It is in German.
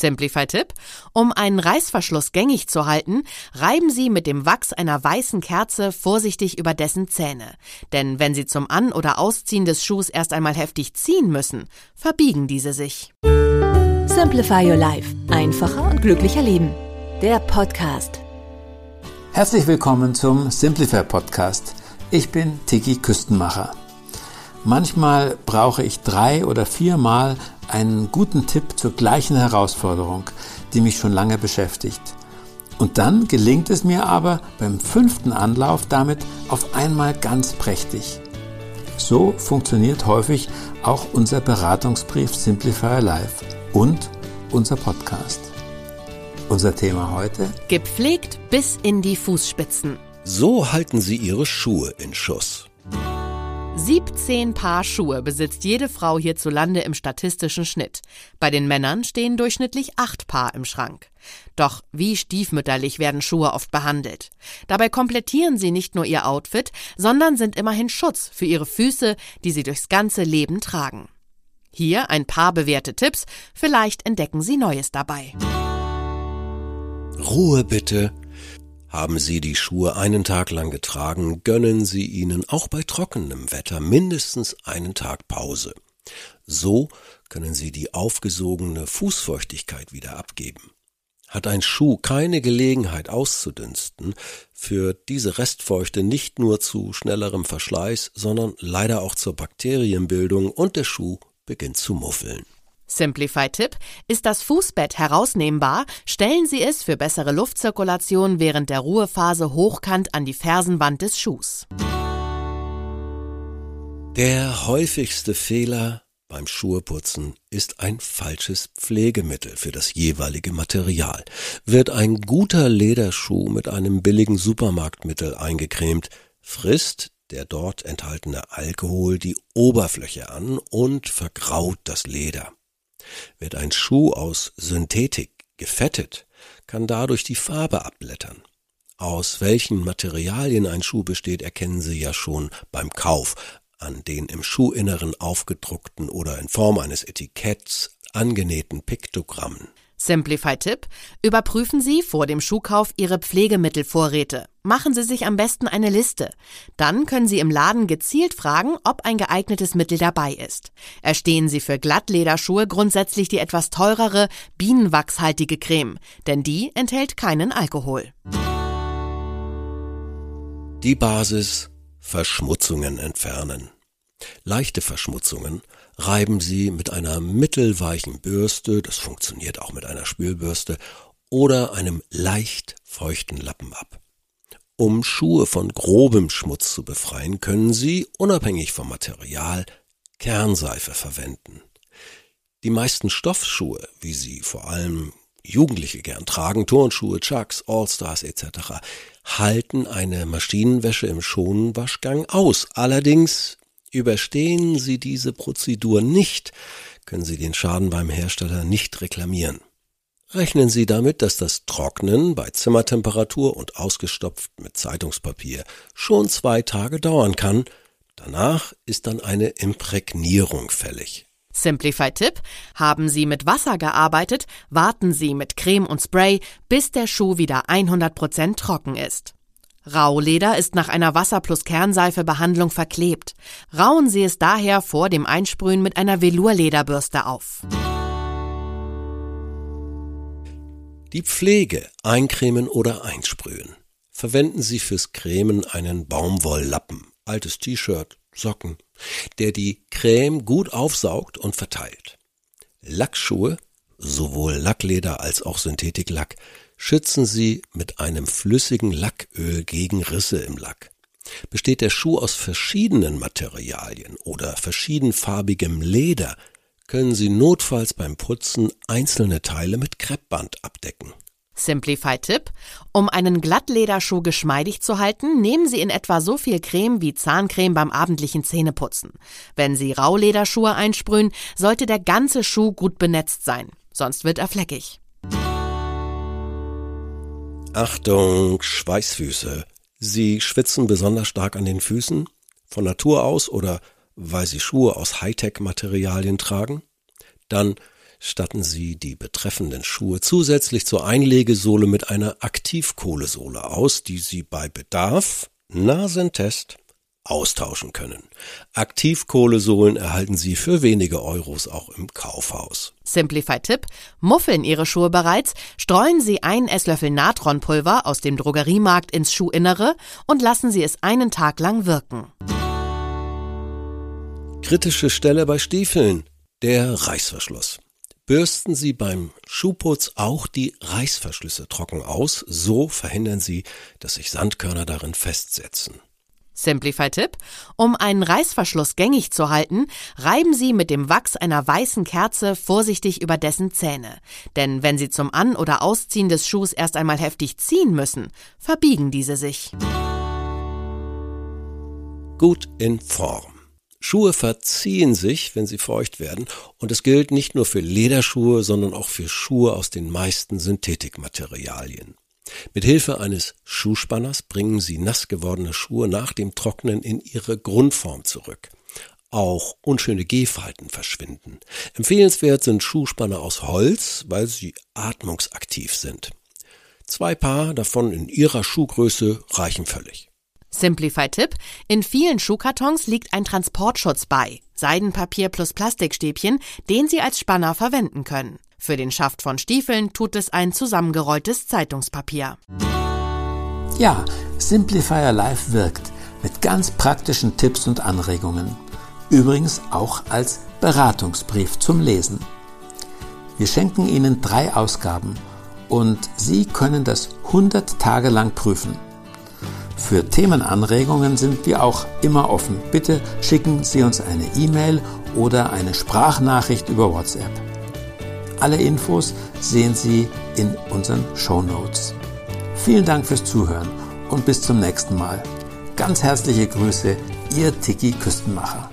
Simplify-Tipp. Um einen Reißverschluss gängig zu halten, reiben Sie mit dem Wachs einer weißen Kerze vorsichtig über dessen Zähne. Denn wenn Sie zum An- oder Ausziehen des Schuhs erst einmal heftig ziehen müssen, verbiegen diese sich. Simplify Your Life. Einfacher und glücklicher Leben. Der Podcast. Herzlich willkommen zum Simplify Podcast. Ich bin Tiki Küstenmacher. Manchmal brauche ich drei oder viermal einen guten Tipp zur gleichen Herausforderung, die mich schon lange beschäftigt. Und dann gelingt es mir aber beim fünften Anlauf damit auf einmal ganz prächtig. So funktioniert häufig auch unser Beratungsbrief Simplify Life und unser Podcast. Unser Thema heute? Gepflegt bis in die Fußspitzen. So halten Sie Ihre Schuhe in Schuss. 17 Paar Schuhe besitzt jede Frau hierzulande im statistischen Schnitt. Bei den Männern stehen durchschnittlich acht Paar im Schrank. Doch wie stiefmütterlich werden Schuhe oft behandelt. Dabei komplettieren sie nicht nur ihr Outfit, sondern sind immerhin Schutz für ihre Füße, die sie durchs ganze Leben tragen. Hier ein paar bewährte Tipps, vielleicht entdecken Sie Neues dabei. Ruhe bitte. Haben Sie die Schuhe einen Tag lang getragen, gönnen Sie ihnen auch bei trockenem Wetter mindestens einen Tag Pause. So können Sie die aufgesogene Fußfeuchtigkeit wieder abgeben. Hat ein Schuh keine Gelegenheit auszudünsten, führt diese Restfeuchte nicht nur zu schnellerem Verschleiß, sondern leider auch zur Bakterienbildung und der Schuh beginnt zu muffeln. Simplify-Tipp: Ist das Fußbett herausnehmbar, stellen Sie es für bessere Luftzirkulation während der Ruhephase hochkant an die Fersenwand des Schuhs. Der häufigste Fehler beim Schuheputzen ist ein falsches Pflegemittel für das jeweilige Material. Wird ein guter Lederschuh mit einem billigen Supermarktmittel eingecremt, frisst der dort enthaltene Alkohol die Oberfläche an und vergraut das Leder. Wird ein Schuh aus Synthetik gefettet, kann dadurch die Farbe abblättern. Aus welchen Materialien ein Schuh besteht, erkennen Sie ja schon beim Kauf an den im Schuhinneren aufgedruckten oder in Form eines Etiketts angenähten Piktogrammen. Simplify-Tipp: Überprüfen Sie vor dem Schuhkauf Ihre Pflegemittelvorräte. Machen Sie sich am besten eine Liste. Dann können Sie im Laden gezielt fragen, ob ein geeignetes Mittel dabei ist. Erstehen Sie für Glattlederschuhe grundsätzlich die etwas teurere, bienenwachshaltige Creme, denn die enthält keinen Alkohol. Die Basis Verschmutzungen entfernen. Leichte Verschmutzungen reiben Sie mit einer mittelweichen Bürste, das funktioniert auch mit einer Spülbürste, oder einem leicht feuchten Lappen ab. Um Schuhe von grobem Schmutz zu befreien, können Sie, unabhängig vom Material, Kernseife verwenden. Die meisten Stoffschuhe, wie sie vor allem Jugendliche gern tragen, Turnschuhe, Chucks, Allstars etc., halten eine Maschinenwäsche im Schonenwaschgang aus. Allerdings Überstehen Sie diese Prozedur nicht, können Sie den Schaden beim Hersteller nicht reklamieren. Rechnen Sie damit, dass das Trocknen bei Zimmertemperatur und ausgestopft mit Zeitungspapier schon zwei Tage dauern kann. Danach ist dann eine Imprägnierung fällig. Simplify-Tipp: Haben Sie mit Wasser gearbeitet, warten Sie mit Creme und Spray, bis der Schuh wieder 100% trocken ist. Rauleder ist nach einer Wasser- plus Kernseife-Behandlung verklebt. Rauen Sie es daher vor dem Einsprühen mit einer Velurlederbürste auf. Die Pflege eincremen oder einsprühen. Verwenden Sie fürs Cremen einen Baumwolllappen, altes T-Shirt, Socken, der die Creme gut aufsaugt und verteilt. Lackschuhe, sowohl Lackleder als auch Synthetiklack, schützen Sie mit einem flüssigen Lacköl gegen Risse im Lack. Besteht der Schuh aus verschiedenen Materialien oder verschiedenfarbigem Leder, können Sie notfalls beim Putzen einzelne Teile mit Kreppband abdecken. Simplify-Tipp: Um einen Glattlederschuh geschmeidig zu halten, nehmen Sie in etwa so viel Creme wie Zahncreme beim abendlichen Zähneputzen. Wenn Sie Raulederschuhe einsprühen, sollte der ganze Schuh gut benetzt sein, sonst wird er fleckig. Achtung, Schweißfüße. Sie schwitzen besonders stark an den Füßen, von Natur aus oder weil Sie Schuhe aus Hightech-Materialien tragen? Dann statten Sie die betreffenden Schuhe zusätzlich zur Einlegesohle mit einer Aktivkohlesohle aus, die Sie bei Bedarf, Nasentest, austauschen können. Aktivkohlesohlen erhalten Sie für wenige Euros auch im Kaufhaus. Simplify-Tipp: Muffeln Ihre Schuhe bereits, streuen Sie einen Esslöffel Natronpulver aus dem Drogeriemarkt ins Schuhinnere und lassen Sie es einen Tag lang wirken. Kritische Stelle bei Stiefeln: der Reißverschluss. Bürsten Sie beim Schuhputz auch die Reißverschlüsse trocken aus, so verhindern Sie, dass sich Sandkörner darin festsetzen. Simplify-Tipp. Um einen Reißverschluss gängig zu halten, reiben Sie mit dem Wachs einer weißen Kerze vorsichtig über dessen Zähne. Denn wenn Sie zum An- oder Ausziehen des Schuhs erst einmal heftig ziehen müssen, verbiegen diese sich. Gut in Form. Schuhe verziehen sich, wenn sie feucht werden, und es gilt nicht nur für Lederschuhe, sondern auch für Schuhe aus den meisten Synthetikmaterialien. Mit Hilfe eines Schuhspanners bringen Sie nass gewordene Schuhe nach dem Trocknen in ihre Grundform zurück. Auch unschöne Gehfalten verschwinden. Empfehlenswert sind Schuhspanner aus Holz, weil sie atmungsaktiv sind. Zwei Paar davon in Ihrer Schuhgröße reichen völlig. Simplify-Tipp. In vielen Schuhkartons liegt ein Transportschutz bei. Seidenpapier plus Plastikstäbchen, den Sie als Spanner verwenden können. Für den Schaft von Stiefeln tut es ein zusammengerolltes Zeitungspapier. Ja, Simplifier Live wirkt mit ganz praktischen Tipps und Anregungen. Übrigens auch als Beratungsbrief zum Lesen. Wir schenken Ihnen drei Ausgaben und Sie können das 100 Tage lang prüfen. Für Themenanregungen sind wir auch immer offen. Bitte schicken Sie uns eine E-Mail oder eine Sprachnachricht über WhatsApp. Alle Infos sehen Sie in unseren Show Notes. Vielen Dank fürs Zuhören und bis zum nächsten Mal. Ganz herzliche Grüße, Ihr Tiki Küstenmacher.